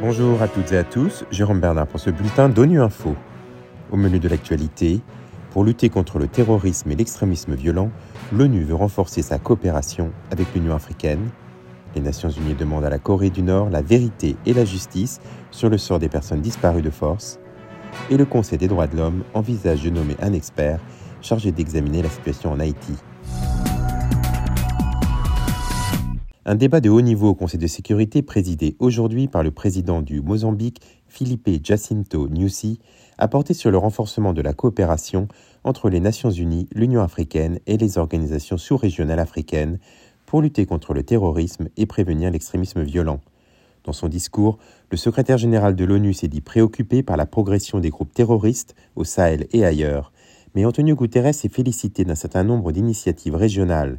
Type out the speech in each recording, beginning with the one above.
Bonjour à toutes et à tous, Jérôme Bernard pour ce bulletin d'ONU Info. Au menu de l'actualité, pour lutter contre le terrorisme et l'extrémisme violent, l'ONU veut renforcer sa coopération avec l'Union africaine. Les Nations Unies demandent à la Corée du Nord la vérité et la justice sur le sort des personnes disparues de force. Et le Conseil des droits de l'homme envisage de nommer un expert chargé d'examiner la situation en Haïti. Un débat de haut niveau au Conseil de sécurité présidé aujourd'hui par le président du Mozambique, Felipe Jacinto Nyusi, a porté sur le renforcement de la coopération entre les Nations Unies, l'Union africaine et les organisations sous-régionales africaines pour lutter contre le terrorisme et prévenir l'extrémisme violent. Dans son discours, le secrétaire général de l'ONU s'est dit préoccupé par la progression des groupes terroristes au Sahel et ailleurs, mais Antonio Guterres s'est félicité d'un certain nombre d'initiatives régionales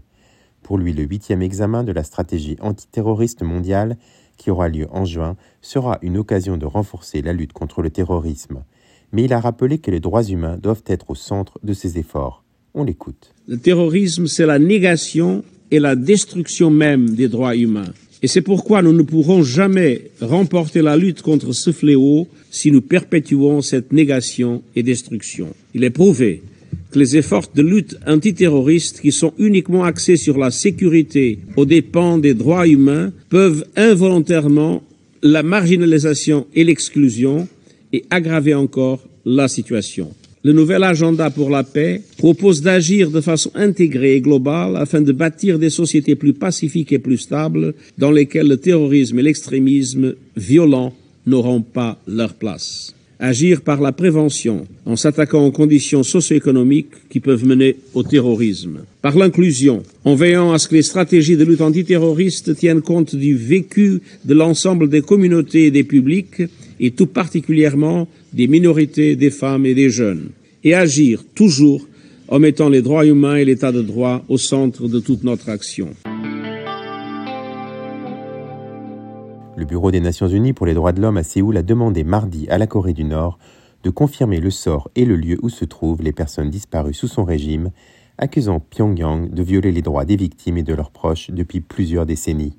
pour lui, le huitième examen de la stratégie antiterroriste mondiale, qui aura lieu en juin, sera une occasion de renforcer la lutte contre le terrorisme. Mais il a rappelé que les droits humains doivent être au centre de ces efforts. On l'écoute. Le terrorisme, c'est la négation et la destruction même des droits humains. Et c'est pourquoi nous ne pourrons jamais remporter la lutte contre ce fléau si nous perpétuons cette négation et destruction. Il est prouvé que les efforts de lutte antiterroriste qui sont uniquement axés sur la sécurité aux dépens des droits humains peuvent involontairement la marginalisation et l'exclusion et aggraver encore la situation. Le nouvel agenda pour la paix propose d'agir de façon intégrée et globale afin de bâtir des sociétés plus pacifiques et plus stables dans lesquelles le terrorisme et l'extrémisme violent n'auront pas leur place agir par la prévention en s'attaquant aux conditions socio-économiques qui peuvent mener au terrorisme, par l'inclusion en veillant à ce que les stratégies de lutte antiterroriste tiennent compte du vécu de l'ensemble des communautés et des publics et tout particulièrement des minorités, des femmes et des jeunes, et agir toujours en mettant les droits humains et l'état de droit au centre de toute notre action. Le Bureau des Nations Unies pour les droits de l'homme à Séoul a demandé mardi à la Corée du Nord de confirmer le sort et le lieu où se trouvent les personnes disparues sous son régime, accusant Pyongyang de violer les droits des victimes et de leurs proches depuis plusieurs décennies.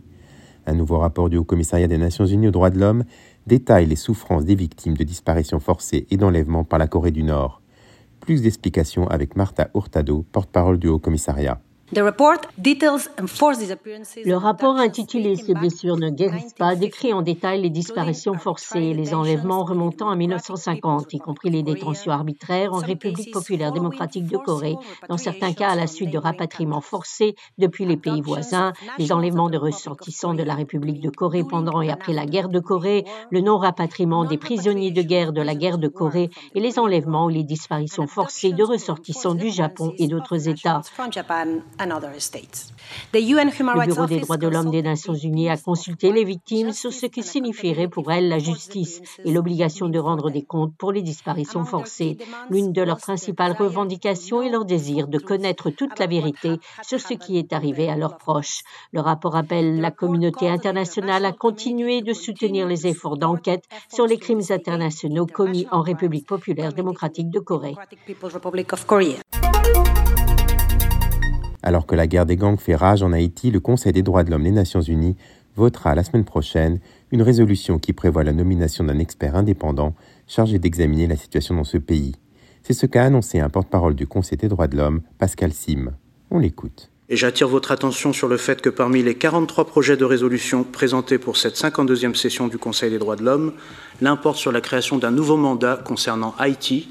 Un nouveau rapport du Haut Commissariat des Nations Unies aux droits de l'homme détaille les souffrances des victimes de disparitions forcées et d'enlèvements par la Corée du Nord. Plus d'explications avec Martha Hurtado, porte-parole du Haut Commissariat. Le rapport intitulé Ces blessures ne guérissent pas décrit en détail les disparitions forcées et les enlèvements remontant à 1950, y compris les détentions arbitraires en République populaire démocratique de Corée, dans certains cas à la suite de rapatriements forcés depuis les pays voisins, les enlèvements de ressortissants de la République de Corée pendant et après la guerre de Corée, le non-rapatriement des prisonniers de guerre de la guerre de Corée et les enlèvements ou les disparitions forcées de ressortissants du Japon et d'autres États. Le Bureau des droits de l'homme des Nations Unies a consulté les victimes sur ce que signifierait pour elles la justice et l'obligation de rendre des comptes pour les disparitions forcées. L'une de leurs principales revendications est leur désir de connaître toute la vérité sur ce qui est arrivé à leurs proches. Le rapport appelle la communauté internationale à continuer de soutenir les efforts d'enquête sur les crimes internationaux commis en République populaire démocratique de Corée. Alors que la guerre des gangs fait rage en Haïti, le Conseil des droits de l'homme des Nations Unies votera la semaine prochaine une résolution qui prévoit la nomination d'un expert indépendant chargé d'examiner la situation dans ce pays. C'est ce qu'a annoncé un porte-parole du Conseil des droits de l'homme, Pascal Sim. On l'écoute. Et j'attire votre attention sur le fait que parmi les 43 projets de résolution présentés pour cette 52e session du Conseil des droits de l'homme, l'un porte sur la création d'un nouveau mandat concernant Haïti,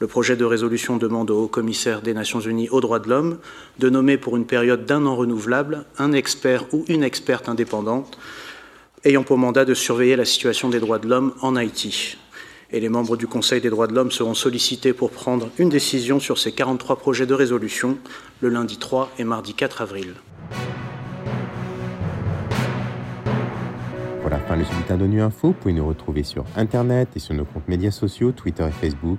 le projet de résolution demande au haut commissaire des Nations Unies aux droits de l'homme de nommer pour une période d'un an renouvelable un expert ou une experte indépendante ayant pour mandat de surveiller la situation des droits de l'homme en Haïti. Et les membres du Conseil des droits de l'homme seront sollicités pour prendre une décision sur ces 43 projets de résolution le lundi 3 et mardi 4 avril. Voilà, fin le bulletin d'ONU Info. Vous pouvez nous retrouver sur Internet et sur nos comptes médias sociaux, Twitter et Facebook.